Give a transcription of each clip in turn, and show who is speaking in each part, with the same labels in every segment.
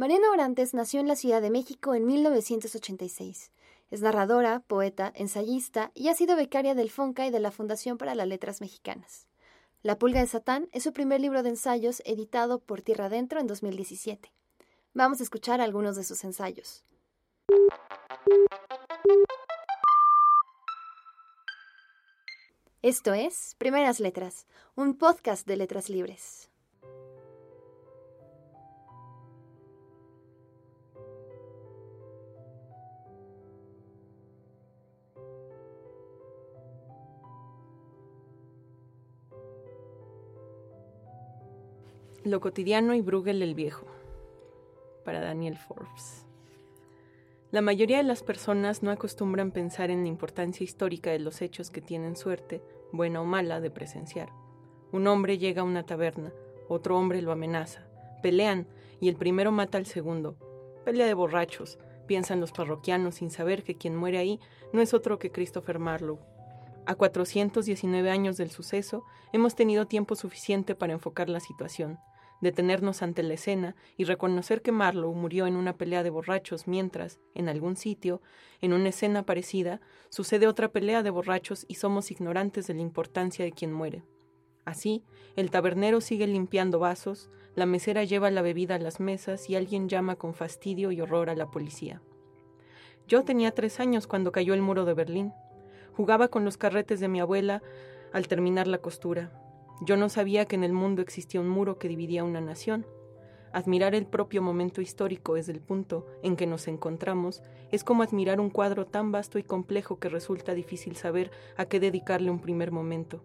Speaker 1: Mariana Orantes nació en la Ciudad de México en 1986. Es narradora, poeta, ensayista y ha sido becaria del FONCA y de la Fundación para las Letras Mexicanas. La Pulga de Satán es su primer libro de ensayos editado por Tierra Adentro en 2017. Vamos a escuchar algunos de sus ensayos. Esto es Primeras Letras, un podcast de letras libres.
Speaker 2: Lo cotidiano y Bruegel el viejo. Para Daniel Forbes. La mayoría de las personas no acostumbran pensar en la importancia histórica de los hechos que tienen suerte, buena o mala, de presenciar. Un hombre llega a una taberna, otro hombre lo amenaza, pelean y el primero mata al segundo. Pelea de borrachos, piensan los parroquianos sin saber que quien muere ahí no es otro que Christopher Marlowe, a 419 años del suceso, hemos tenido tiempo suficiente para enfocar la situación, detenernos ante la escena y reconocer que Marlowe murió en una pelea de borrachos mientras, en algún sitio, en una escena parecida, sucede otra pelea de borrachos y somos ignorantes de la importancia de quien muere. Así, el tabernero sigue limpiando vasos, la mesera lleva la bebida a las mesas y alguien llama con fastidio y horror a la policía. Yo tenía tres años cuando cayó el muro de Berlín. Jugaba con los carretes de mi abuela al terminar la costura. Yo no sabía que en el mundo existía un muro que dividía una nación. Admirar el propio momento histórico desde el punto en que nos encontramos es como admirar un cuadro tan vasto y complejo que resulta difícil saber a qué dedicarle un primer momento.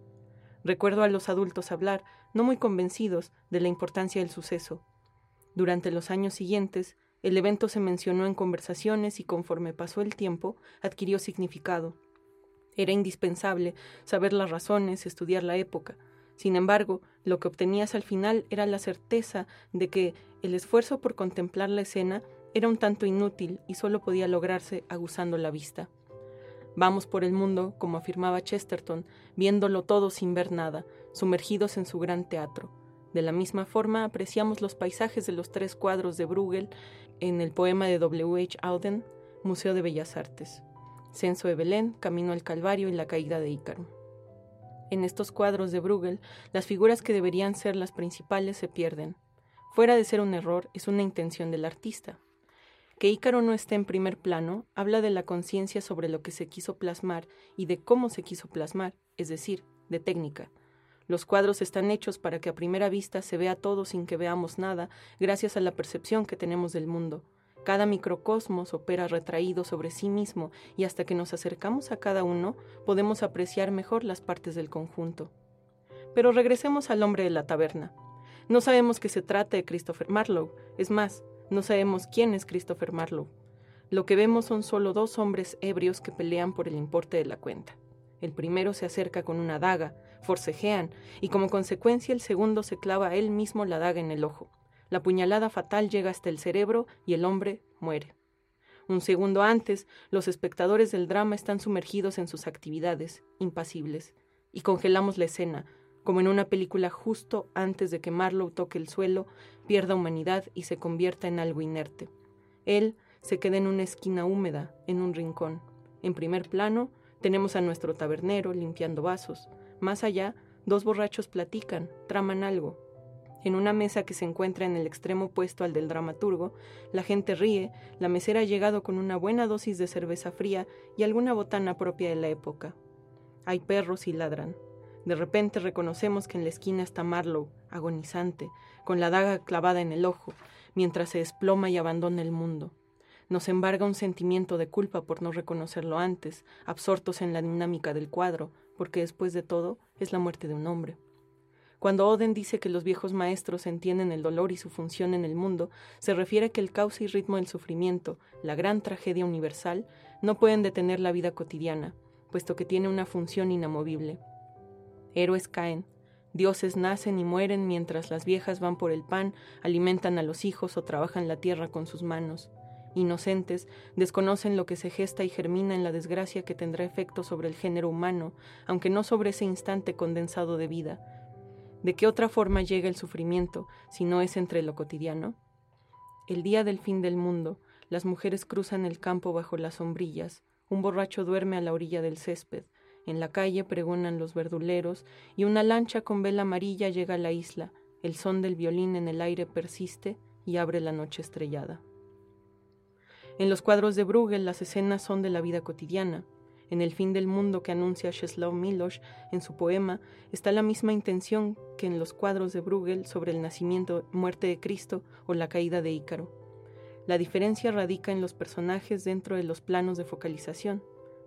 Speaker 2: Recuerdo a los adultos hablar, no muy convencidos, de la importancia del suceso. Durante los años siguientes, el evento se mencionó en conversaciones y conforme pasó el tiempo, adquirió significado. Era indispensable saber las razones, estudiar la época. Sin embargo, lo que obtenías al final era la certeza de que el esfuerzo por contemplar la escena era un tanto inútil y solo podía lograrse aguzando la vista. Vamos por el mundo, como afirmaba Chesterton, viéndolo todo sin ver nada, sumergidos en su gran teatro. De la misma forma apreciamos los paisajes de los tres cuadros de Bruegel en el poema de W. H. Auden, Museo de Bellas Artes. Censo de Belén, Camino al Calvario y la caída de Ícaro. En estos cuadros de Bruegel, las figuras que deberían ser las principales se pierden. Fuera de ser un error, es una intención del artista. Que Ícaro no esté en primer plano habla de la conciencia sobre lo que se quiso plasmar y de cómo se quiso plasmar, es decir, de técnica. Los cuadros están hechos para que a primera vista se vea todo sin que veamos nada, gracias a la percepción que tenemos del mundo. Cada microcosmos opera retraído sobre sí mismo y hasta que nos acercamos a cada uno podemos apreciar mejor las partes del conjunto. Pero regresemos al hombre de la taberna. No sabemos que se trata de Christopher Marlowe, es más, no sabemos quién es Christopher Marlowe. Lo que vemos son solo dos hombres ebrios que pelean por el importe de la cuenta. El primero se acerca con una daga, forcejean, y como consecuencia el segundo se clava él mismo la daga en el ojo. La puñalada fatal llega hasta el cerebro y el hombre muere. Un segundo antes, los espectadores del drama están sumergidos en sus actividades, impasibles, y congelamos la escena, como en una película justo antes de que Marlowe toque el suelo, pierda humanidad y se convierta en algo inerte. Él se queda en una esquina húmeda, en un rincón. En primer plano, tenemos a nuestro tabernero limpiando vasos. Más allá, dos borrachos platican, traman algo, en una mesa que se encuentra en el extremo opuesto al del dramaturgo, la gente ríe, la mesera ha llegado con una buena dosis de cerveza fría y alguna botana propia de la época. Hay perros y ladran. De repente reconocemos que en la esquina está Marlowe, agonizante, con la daga clavada en el ojo, mientras se desploma y abandona el mundo. Nos embarga un sentimiento de culpa por no reconocerlo antes, absortos en la dinámica del cuadro, porque después de todo es la muerte de un hombre. Cuando Oden dice que los viejos maestros entienden el dolor y su función en el mundo, se refiere a que el cauce y ritmo del sufrimiento, la gran tragedia universal, no pueden detener la vida cotidiana, puesto que tiene una función inamovible. Héroes caen, dioses nacen y mueren mientras las viejas van por el pan, alimentan a los hijos o trabajan la tierra con sus manos. Inocentes, desconocen lo que se gesta y germina en la desgracia que tendrá efecto sobre el género humano, aunque no sobre ese instante condensado de vida, ¿De qué otra forma llega el sufrimiento si no es entre lo cotidiano? El día del fin del mundo, las mujeres cruzan el campo bajo las sombrillas, un borracho duerme a la orilla del césped, en la calle pregonan los verduleros, y una lancha con vela amarilla llega a la isla, el son del violín en el aire persiste y abre la noche estrellada. En los cuadros de Bruegel las escenas son de la vida cotidiana. En el fin del mundo que anuncia Czeslaw Milosz en su poema está la misma intención que en los cuadros de Bruegel sobre el nacimiento, muerte de Cristo o la caída de Ícaro. La diferencia radica en los personajes dentro de los planos de focalización.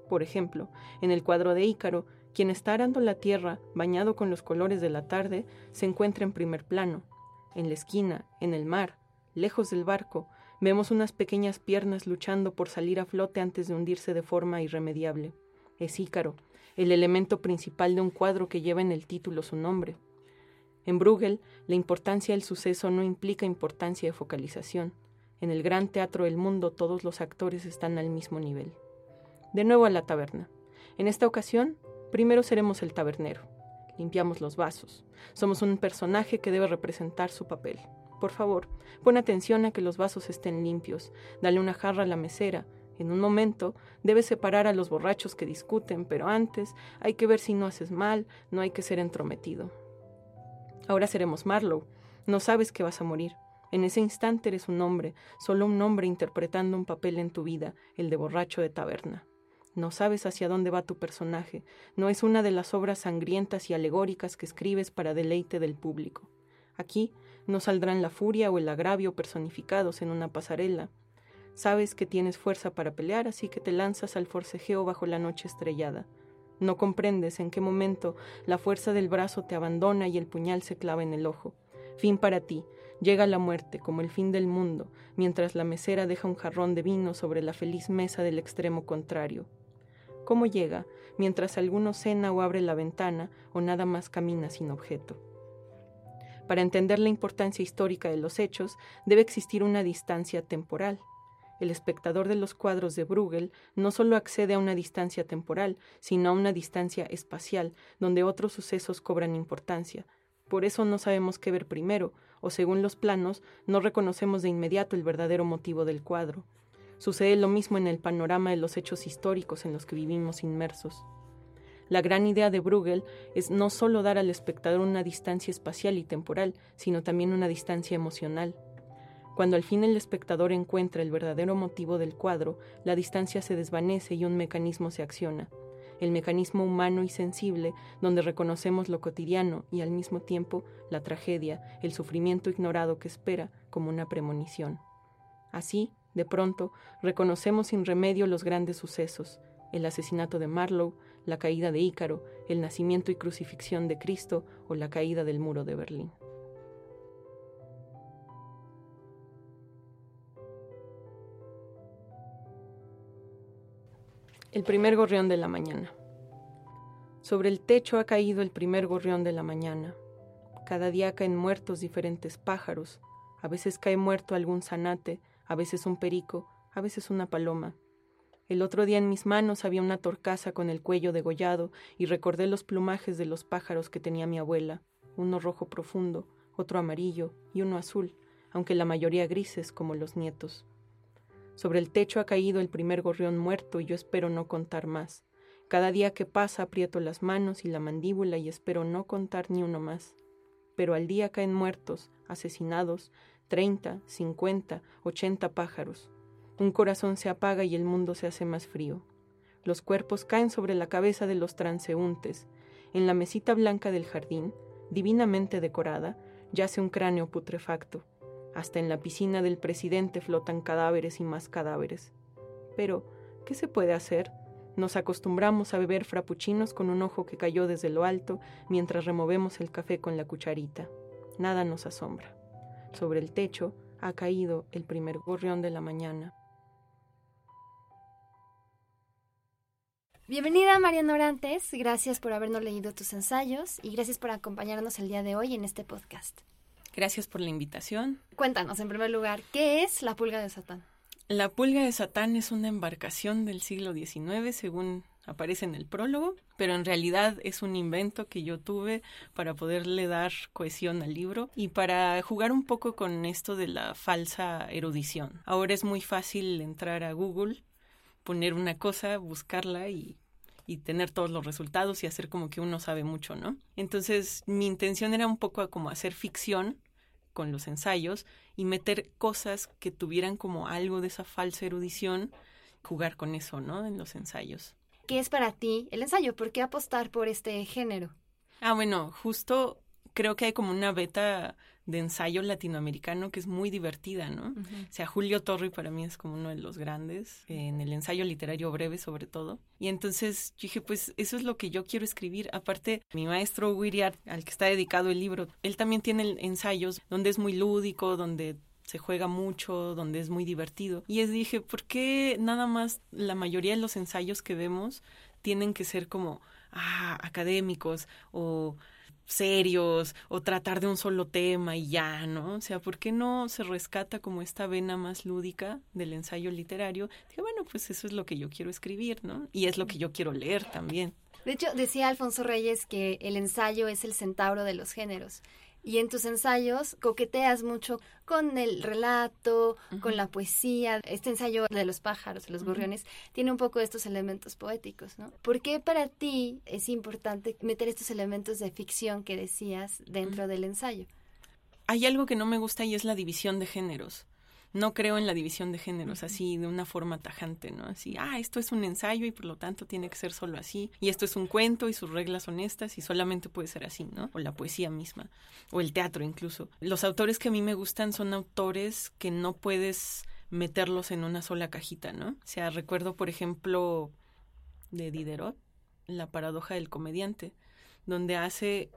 Speaker 2: Por ejemplo, en el cuadro de Ícaro, quien está arando la tierra, bañado con los colores de la tarde, se encuentra en primer plano. En la esquina, en el mar, lejos del barco, vemos unas pequeñas piernas luchando por salir a flote antes de hundirse de forma irremediable. Es Ícaro, el elemento principal de un cuadro que lleva en el título su nombre. En Bruegel, la importancia del suceso no implica importancia de focalización. En el gran teatro del mundo todos los actores están al mismo nivel. De nuevo a la taberna. En esta ocasión, primero seremos el tabernero. Limpiamos los vasos. Somos un personaje que debe representar su papel. Por favor, pon atención a que los vasos estén limpios. Dale una jarra a la mesera. En un momento debes separar a los borrachos que discuten, pero antes hay que ver si no haces mal, no hay que ser entrometido. Ahora seremos Marlowe. No sabes que vas a morir. En ese instante eres un hombre, solo un hombre interpretando un papel en tu vida, el de borracho de taberna. No sabes hacia dónde va tu personaje, no es una de las obras sangrientas y alegóricas que escribes para deleite del público. Aquí no saldrán la furia o el agravio personificados en una pasarela. Sabes que tienes fuerza para pelear, así que te lanzas al forcejeo bajo la noche estrellada. No comprendes en qué momento la fuerza del brazo te abandona y el puñal se clava en el ojo. Fin para ti, Llega la muerte, como el fin del mundo, mientras la mesera deja un jarrón de vino sobre la feliz mesa del extremo contrario. ¿Cómo llega? Mientras alguno cena o abre la ventana o nada más camina sin objeto. Para entender la importancia histórica de los hechos, debe existir una distancia temporal. El espectador de los cuadros de Bruegel no solo accede a una distancia temporal, sino a una distancia espacial, donde otros sucesos cobran importancia. Por eso no sabemos qué ver primero, o según los planos, no reconocemos de inmediato el verdadero motivo del cuadro. Sucede lo mismo en el panorama de los hechos históricos en los que vivimos inmersos. La gran idea de Bruegel es no solo dar al espectador una distancia espacial y temporal, sino también una distancia emocional. Cuando al fin el espectador encuentra el verdadero motivo del cuadro, la distancia se desvanece y un mecanismo se acciona el mecanismo humano y sensible donde reconocemos lo cotidiano y al mismo tiempo la tragedia, el sufrimiento ignorado que espera como una premonición. Así, de pronto, reconocemos sin remedio los grandes sucesos, el asesinato de Marlowe, la caída de Ícaro, el nacimiento y crucifixión de Cristo o la caída del muro de Berlín. El primer gorrión de la mañana. Sobre el techo ha caído el primer gorrión de la mañana. Cada día caen muertos diferentes pájaros. A veces cae muerto algún zanate, a veces un perico, a veces una paloma. El otro día en mis manos había una torcaza con el cuello degollado y recordé los plumajes de los pájaros que tenía mi abuela, uno rojo profundo, otro amarillo y uno azul, aunque la mayoría grises como los nietos. Sobre el techo ha caído el primer gorrión muerto y yo espero no contar más. Cada día que pasa aprieto las manos y la mandíbula y espero no contar ni uno más. Pero al día caen muertos, asesinados, treinta, cincuenta, ochenta pájaros. Un corazón se apaga y el mundo se hace más frío. Los cuerpos caen sobre la cabeza de los transeúntes. En la mesita blanca del jardín, divinamente decorada, yace un cráneo putrefacto. Hasta en la piscina del presidente flotan cadáveres y más cadáveres. Pero, ¿qué se puede hacer? Nos acostumbramos a beber frappuccinos con un ojo que cayó desde lo alto mientras removemos el café con la cucharita. Nada nos asombra. Sobre el techo ha caído el primer gorrión de la mañana.
Speaker 1: Bienvenida Mariana Orantes, gracias por habernos leído tus ensayos y gracias por acompañarnos el día de hoy en este podcast.
Speaker 2: Gracias por la invitación.
Speaker 1: Cuéntanos, en primer lugar, ¿qué es la pulga de Satán?
Speaker 2: La pulga de Satán es una embarcación del siglo XIX, según aparece en el prólogo, pero en realidad es un invento que yo tuve para poderle dar cohesión al libro y para jugar un poco con esto de la falsa erudición. Ahora es muy fácil entrar a Google, poner una cosa, buscarla y y tener todos los resultados y hacer como que uno sabe mucho, ¿no? Entonces mi intención era un poco como hacer ficción con los ensayos y meter cosas que tuvieran como algo de esa falsa erudición, jugar con eso, ¿no? En los ensayos.
Speaker 1: ¿Qué es para ti el ensayo? ¿Por qué apostar por este género?
Speaker 2: Ah, bueno, justo creo que hay como una beta de ensayo latinoamericano que es muy divertida, ¿no? O sea, Julio Torri para mí es como uno de los grandes, en el ensayo literario breve sobre todo. Y entonces yo dije, pues eso es lo que yo quiero escribir. Aparte, mi maestro Wiriard, al que está dedicado el libro, él también tiene ensayos donde es muy lúdico, donde se juega mucho, donde es muy divertido. Y es dije, ¿por qué nada más la mayoría de los ensayos que vemos tienen que ser como ah, académicos o serios o tratar de un solo tema y ya, ¿no? O sea, ¿por qué no se rescata como esta vena más lúdica del ensayo literario? Dije, bueno, pues eso es lo que yo quiero escribir, ¿no? Y es lo que yo quiero leer también.
Speaker 1: De hecho, decía Alfonso Reyes que el ensayo es el centauro de los géneros y en tus ensayos coqueteas mucho con el relato, con la poesía. Este ensayo de los pájaros, de los gorriones, tiene un poco de estos elementos poéticos, ¿no? ¿Por qué para ti es importante meter estos elementos de ficción que decías dentro del ensayo?
Speaker 2: Hay algo que no me gusta y es la división de géneros no creo en la división de géneros así de una forma tajante, ¿no? Así, ah, esto es un ensayo y por lo tanto tiene que ser solo así, y esto es un cuento y sus reglas son estas y solamente puede ser así, ¿no? O la poesía misma, o el teatro incluso. Los autores que a mí me gustan son autores que no puedes meterlos en una sola cajita, ¿no? O sea, recuerdo, por ejemplo, de Diderot, La paradoja del comediante, donde hace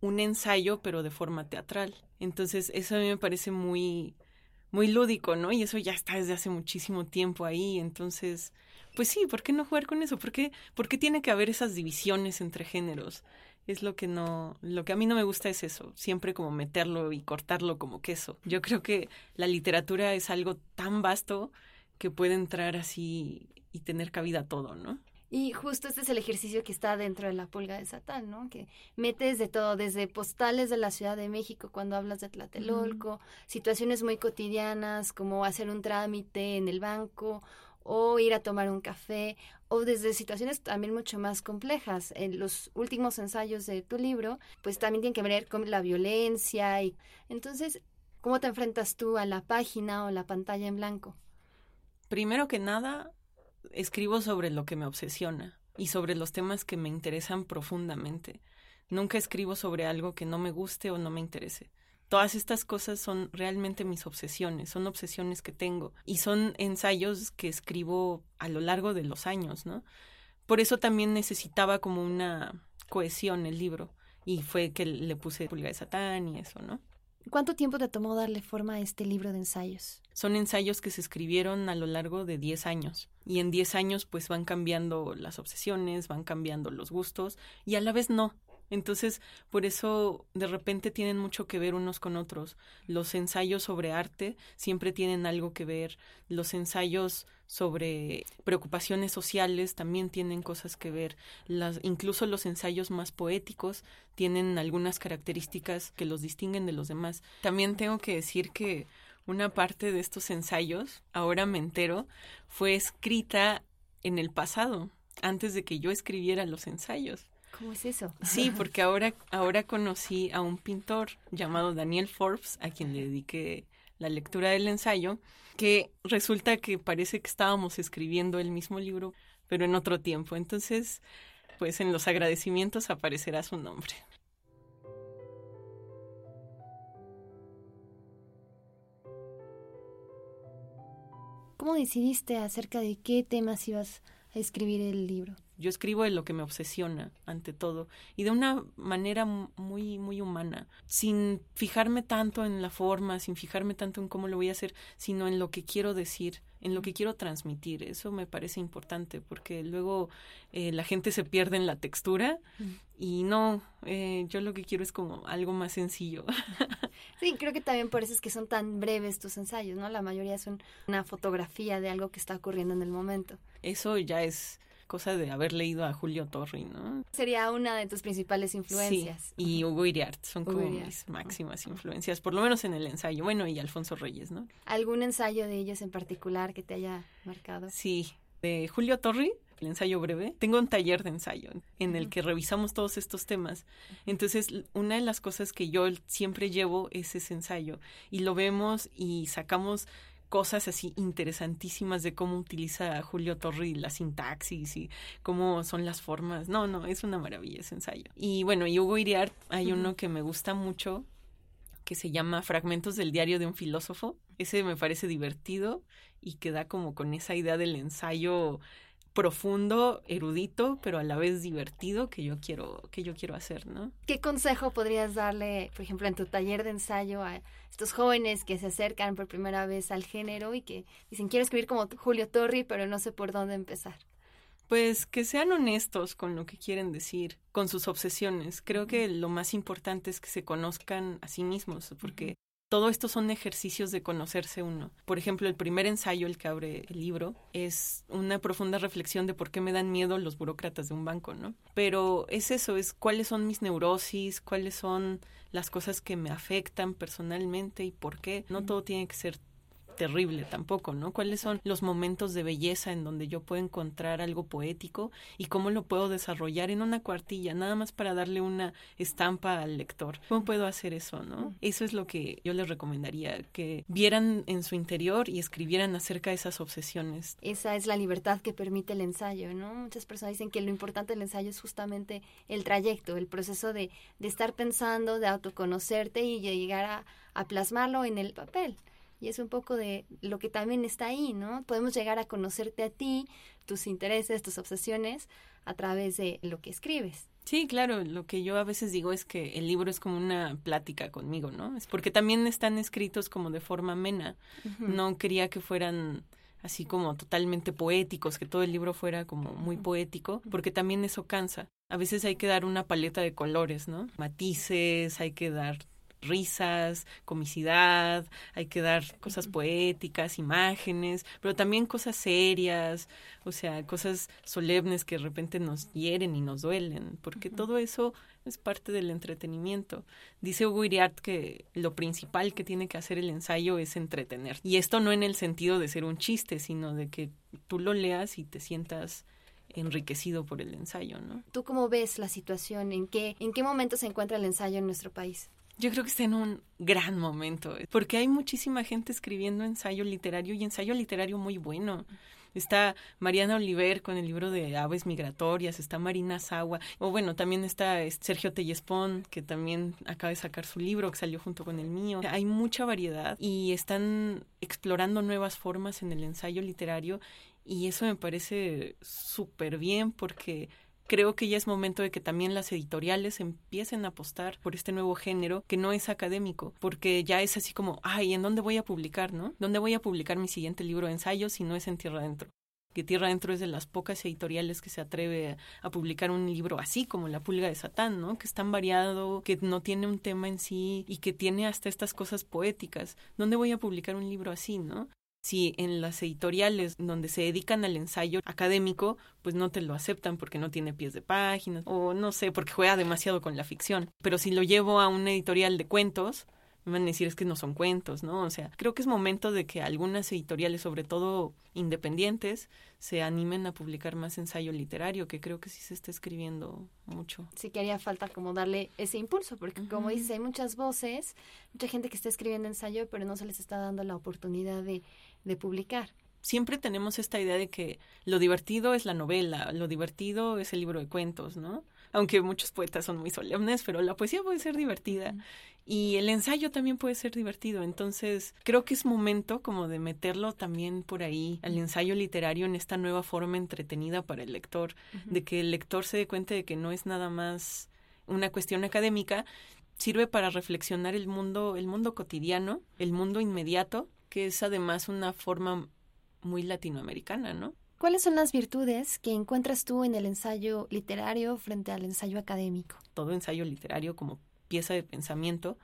Speaker 2: un ensayo pero de forma teatral. Entonces, eso a mí me parece muy muy lúdico, ¿no? Y eso ya está desde hace muchísimo tiempo ahí, entonces, pues sí, ¿por qué no jugar con eso? ¿Por qué, ¿Por qué tiene que haber esas divisiones entre géneros? Es lo que no, lo que a mí no me gusta es eso, siempre como meterlo y cortarlo como queso. Yo creo que la literatura es algo tan vasto que puede entrar así y tener cabida todo, ¿no?
Speaker 1: Y justo este es el ejercicio que está dentro de la pulga de Satán, ¿no? Que metes de todo, desde postales de la Ciudad de México cuando hablas de Tlatelolco, situaciones muy cotidianas como hacer un trámite en el banco o ir a tomar un café, o desde situaciones también mucho más complejas. En los últimos ensayos de tu libro, pues también tienen que ver con la violencia y entonces, ¿cómo te enfrentas tú a la página o la pantalla en blanco?
Speaker 2: Primero que nada, escribo sobre lo que me obsesiona y sobre los temas que me interesan profundamente. Nunca escribo sobre algo que no me guste o no me interese. Todas estas cosas son realmente mis obsesiones, son obsesiones que tengo y son ensayos que escribo a lo largo de los años, ¿no? Por eso también necesitaba como una cohesión el libro y fue que le puse pulga de satán y eso, ¿no?
Speaker 1: ¿Cuánto tiempo te tomó darle forma a este libro de ensayos?
Speaker 2: Son ensayos que se escribieron a lo largo de 10 años. Y en 10 años pues van cambiando las obsesiones, van cambiando los gustos y a la vez no. Entonces, por eso de repente tienen mucho que ver unos con otros. Los ensayos sobre arte siempre tienen algo que ver. Los ensayos sobre preocupaciones sociales también tienen cosas que ver. Las, incluso los ensayos más poéticos tienen algunas características que los distinguen de los demás. También tengo que decir que una parte de estos ensayos, ahora me entero, fue escrita en el pasado, antes de que yo escribiera los ensayos.
Speaker 1: ¿Cómo es eso?
Speaker 2: Sí, porque ahora, ahora conocí a un pintor llamado Daniel Forbes, a quien le dediqué la lectura del ensayo, que resulta que parece que estábamos escribiendo el mismo libro, pero en otro tiempo. Entonces, pues en los agradecimientos aparecerá su nombre.
Speaker 1: ¿Cómo decidiste acerca de qué temas ibas a escribir el libro?
Speaker 2: Yo escribo de lo que me obsesiona, ante todo, y de una manera muy, muy humana, sin fijarme tanto en la forma, sin fijarme tanto en cómo lo voy a hacer, sino en lo que quiero decir, en lo que quiero transmitir. Eso me parece importante, porque luego eh, la gente se pierde en la textura y no, eh, yo lo que quiero es como algo más sencillo.
Speaker 1: Sí, creo que también por eso es que son tan breves tus ensayos, ¿no? La mayoría son una fotografía de algo que está ocurriendo en el momento.
Speaker 2: Eso ya es cosa de haber leído a Julio Torri, ¿no?
Speaker 1: Sería una de tus principales influencias.
Speaker 2: Sí, y Hugo Iriart son como mis máximas influencias, por lo menos en el ensayo. Bueno, y Alfonso Reyes, ¿no?
Speaker 1: ¿Algún ensayo de ellos en particular que te haya marcado?
Speaker 2: Sí, de Julio Torri, el ensayo breve, tengo un taller de ensayo en el que revisamos todos estos temas. Entonces, una de las cosas que yo siempre llevo es ese ensayo y lo vemos y sacamos cosas así interesantísimas de cómo utiliza Julio Torri la sintaxis y cómo son las formas. No, no, es una maravilla ese ensayo. Y bueno, y Hugo Iriart, hay uno que me gusta mucho que se llama Fragmentos del diario de un filósofo. Ese me parece divertido y que da como con esa idea del ensayo profundo, erudito, pero a la vez divertido que yo quiero que yo quiero hacer, ¿no?
Speaker 1: ¿Qué consejo podrías darle, por ejemplo, en tu taller de ensayo a estos jóvenes que se acercan por primera vez al género y que dicen quiero escribir como Julio Torri, pero no sé por dónde empezar?
Speaker 2: Pues que sean honestos con lo que quieren decir, con sus obsesiones. Creo que lo más importante es que se conozcan a sí mismos, porque todo esto son ejercicios de conocerse uno. Por ejemplo, el primer ensayo, el que abre el libro, es una profunda reflexión de por qué me dan miedo los burócratas de un banco, ¿no? Pero es eso, es cuáles son mis neurosis, cuáles son las cosas que me afectan personalmente y por qué. No todo tiene que ser terrible tampoco, ¿no? ¿Cuáles son los momentos de belleza en donde yo puedo encontrar algo poético y cómo lo puedo desarrollar en una cuartilla, nada más para darle una estampa al lector? ¿Cómo puedo hacer eso, no? Eso es lo que yo les recomendaría, que vieran en su interior y escribieran acerca de esas obsesiones.
Speaker 1: Esa es la libertad que permite el ensayo, ¿no? Muchas personas dicen que lo importante del ensayo es justamente el trayecto, el proceso de, de estar pensando, de autoconocerte y llegar a, a plasmarlo en el papel. Y es un poco de lo que también está ahí, ¿no? Podemos llegar a conocerte a ti, tus intereses, tus obsesiones, a través de lo que escribes.
Speaker 2: Sí, claro, lo que yo a veces digo es que el libro es como una plática conmigo, ¿no? Es porque también están escritos como de forma amena. No quería que fueran así como totalmente poéticos, que todo el libro fuera como muy poético, porque también eso cansa. A veces hay que dar una paleta de colores, ¿no? Matices, hay que dar risas, comicidad, hay que dar cosas poéticas, imágenes, pero también cosas serias, o sea, cosas solemnes que de repente nos hieren y nos duelen, porque todo eso es parte del entretenimiento. Dice Hugo Iriart que lo principal que tiene que hacer el ensayo es entretener. Y esto no en el sentido de ser un chiste, sino de que tú lo leas y te sientas enriquecido por el ensayo, ¿no?
Speaker 1: ¿Tú cómo ves la situación? ¿En qué, en qué momento se encuentra el ensayo en nuestro país?
Speaker 2: Yo creo que está en un gran momento, eh, porque hay muchísima gente escribiendo ensayo literario y ensayo literario muy bueno. Está Mariana Oliver con el libro de Aves Migratorias, está Marina Sagua, o bueno, también está este, Sergio Tellespón, que también acaba de sacar su libro, que salió junto con el mío. Hay mucha variedad y están explorando nuevas formas en el ensayo literario y eso me parece súper bien porque creo que ya es momento de que también las editoriales empiecen a apostar por este nuevo género que no es académico, porque ya es así como, ay, ¿en dónde voy a publicar, no? ¿Dónde voy a publicar mi siguiente libro de ensayos si no es en Tierra Adentro? que Tierra Adentro es de las pocas editoriales que se atreve a, publicar un libro así como La Pulga de Satán, ¿no? Que es tan variado, que no tiene un tema en sí y que tiene hasta estas cosas poéticas. ¿Dónde voy a publicar un libro así, no? Si en las editoriales donde se dedican al ensayo académico, pues no te lo aceptan porque no tiene pies de página o no sé, porque juega demasiado con la ficción. Pero si lo llevo a una editorial de cuentos, me van a decir es que no son cuentos, ¿no? O sea, creo que es momento de que algunas editoriales, sobre todo independientes, se animen a publicar más ensayo literario, que creo que sí se está escribiendo mucho.
Speaker 1: Sí que haría falta como darle ese impulso, porque como dices, hay muchas voces, mucha gente que está escribiendo ensayo, pero no se les está dando la oportunidad de de publicar.
Speaker 2: Siempre tenemos esta idea de que lo divertido es la novela, lo divertido es el libro de cuentos, ¿no? Aunque muchos poetas son muy solemnes, pero la poesía puede ser divertida y el ensayo también puede ser divertido. Entonces, creo que es momento como de meterlo también por ahí al ensayo literario en esta nueva forma entretenida para el lector, de que el lector se dé cuenta de que no es nada más una cuestión académica, sirve para reflexionar el mundo, el mundo cotidiano, el mundo inmediato que es además una forma muy latinoamericana, ¿no?
Speaker 1: ¿Cuáles son las virtudes que encuentras tú en el ensayo literario frente al ensayo académico?
Speaker 2: Todo ensayo literario como pieza de pensamiento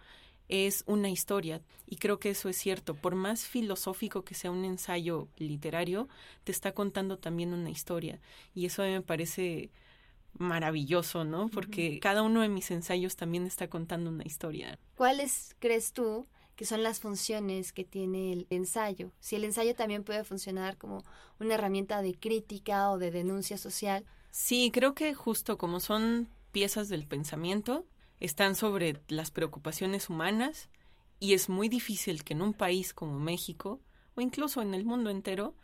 Speaker 2: es una historia. Y creo que eso es cierto. Por más filosófico que sea un ensayo literario, te está contando también una historia. Y eso a mí me parece maravilloso, ¿no? Porque cada uno de mis ensayos también está contando una historia.
Speaker 1: ¿Cuáles crees tú que son las funciones que tiene el ensayo? Si el ensayo también puede funcionar como una herramienta de crítica o de denuncia social.
Speaker 2: Sí, creo que justo como son piezas del pensamiento, están sobre las preocupaciones humanas y es muy difícil que en un país como México o incluso en el mundo entero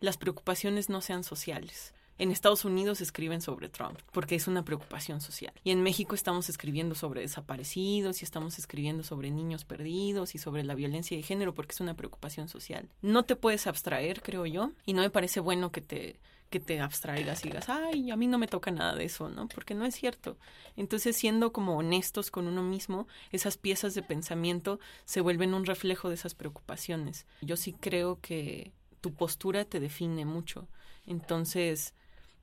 Speaker 2: las preocupaciones no sean sociales. En Estados Unidos escriben sobre Trump porque es una preocupación social. Y en México estamos escribiendo sobre desaparecidos y estamos escribiendo sobre niños perdidos y sobre la violencia de género porque es una preocupación social. No te puedes abstraer, creo yo, y no me parece bueno que te que te abstraigas y digas, ay, a mí no me toca nada de eso, ¿no? Porque no es cierto. Entonces, siendo como honestos con uno mismo, esas piezas de pensamiento se vuelven un reflejo de esas preocupaciones. Yo sí creo que tu postura te define mucho. Entonces,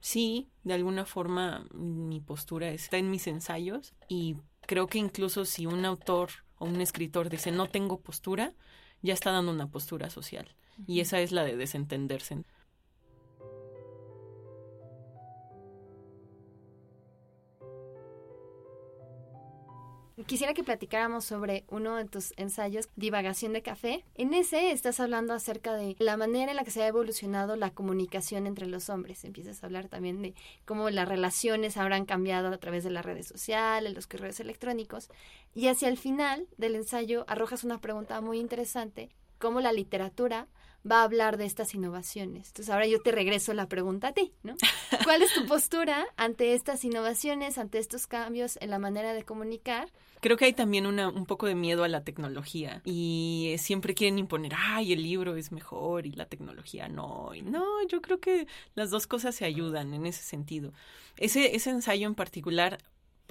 Speaker 2: sí, de alguna forma mi postura está en mis ensayos y creo que incluso si un autor o un escritor dice no tengo postura, ya está dando una postura social. Y esa es la de desentenderse.
Speaker 1: Quisiera que platicáramos sobre uno de tus ensayos, Divagación de Café. En ese estás hablando acerca de la manera en la que se ha evolucionado la comunicación entre los hombres. Empiezas a hablar también de cómo las relaciones habrán cambiado a través de las redes sociales, los correos electrónicos. Y hacia el final del ensayo arrojas una pregunta muy interesante, cómo la literatura va a hablar de estas innovaciones. Entonces ahora yo te regreso la pregunta a ti, ¿no? ¿Cuál es tu postura ante estas innovaciones, ante estos cambios en la manera de comunicar?
Speaker 2: Creo que hay también una, un poco de miedo a la tecnología y siempre quieren imponer, ay, el libro es mejor y la tecnología no. Y no, yo creo que las dos cosas se ayudan en ese sentido. Ese, ese ensayo en particular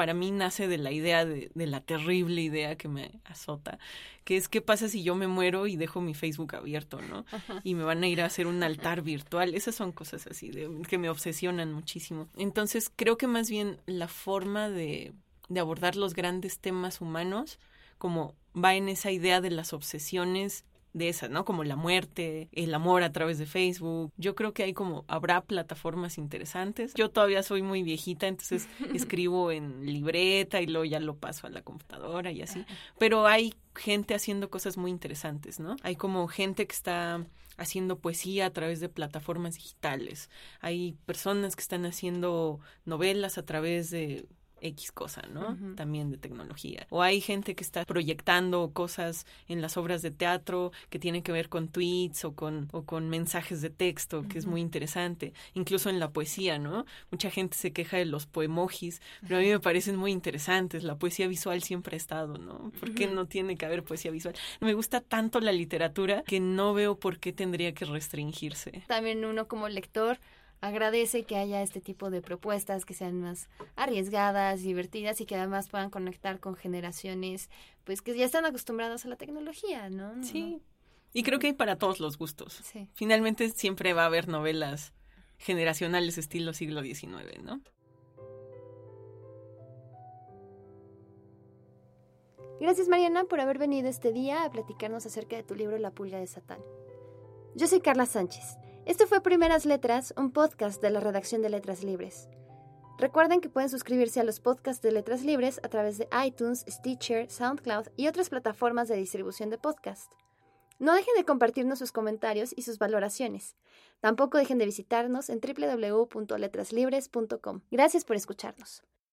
Speaker 2: para mí nace de la idea de, de, la terrible idea que me azota, que es qué pasa si yo me muero y dejo mi Facebook abierto, ¿no? Y me van a ir a hacer un altar virtual. Esas son cosas así de, que me obsesionan muchísimo. Entonces creo que más bien la forma de, de abordar los grandes temas humanos como va en esa idea de las obsesiones de esas, ¿no? Como la muerte, el amor a través de Facebook. Yo creo que hay como, habrá plataformas interesantes. Yo todavía soy muy viejita, entonces escribo en libreta y luego ya lo paso a la computadora y así. Pero hay gente haciendo cosas muy interesantes, ¿no? Hay como gente que está haciendo poesía a través de plataformas digitales. Hay personas que están haciendo novelas a través de X cosa, ¿no? También de tecnología. O hay gente que está proyectando cosas en las obras de teatro que tienen que ver con tweets o con, o con mensajes de texto, que es muy interesante. Incluso en la poesía, ¿no? Mucha gente se queja de los poemojis, pero a mí me parecen muy interesantes. La poesía visual siempre ha estado, ¿no? ¿Por qué no tiene que haber poesía visual? Me gusta tanto la literatura que no veo por qué tendría que restringirse.
Speaker 1: También uno como lector agradece que haya este tipo de propuestas que sean más arriesgadas, divertidas y que además puedan conectar con generaciones pues que ya están acostumbradas a la tecnología, ¿no?
Speaker 2: Sí. Y creo que hay para todos los gustos. Sí. Finalmente siempre va a haber novelas generacionales estilo siglo XIX, ¿no?
Speaker 1: Gracias Mariana por haber venido este día a platicarnos acerca de tu libro La pulga de Satán. Yo soy Carla Sánchez. Esto fue Primeras Letras, un podcast de la redacción de Letras Libres. Recuerden que pueden suscribirse a los podcasts de Letras Libres a través de iTunes, Stitcher, SoundCloud y otras plataformas de distribución de podcast. No dejen de compartirnos sus comentarios y sus valoraciones. Tampoco dejen de visitarnos en www.letraslibres.com. Gracias por escucharnos.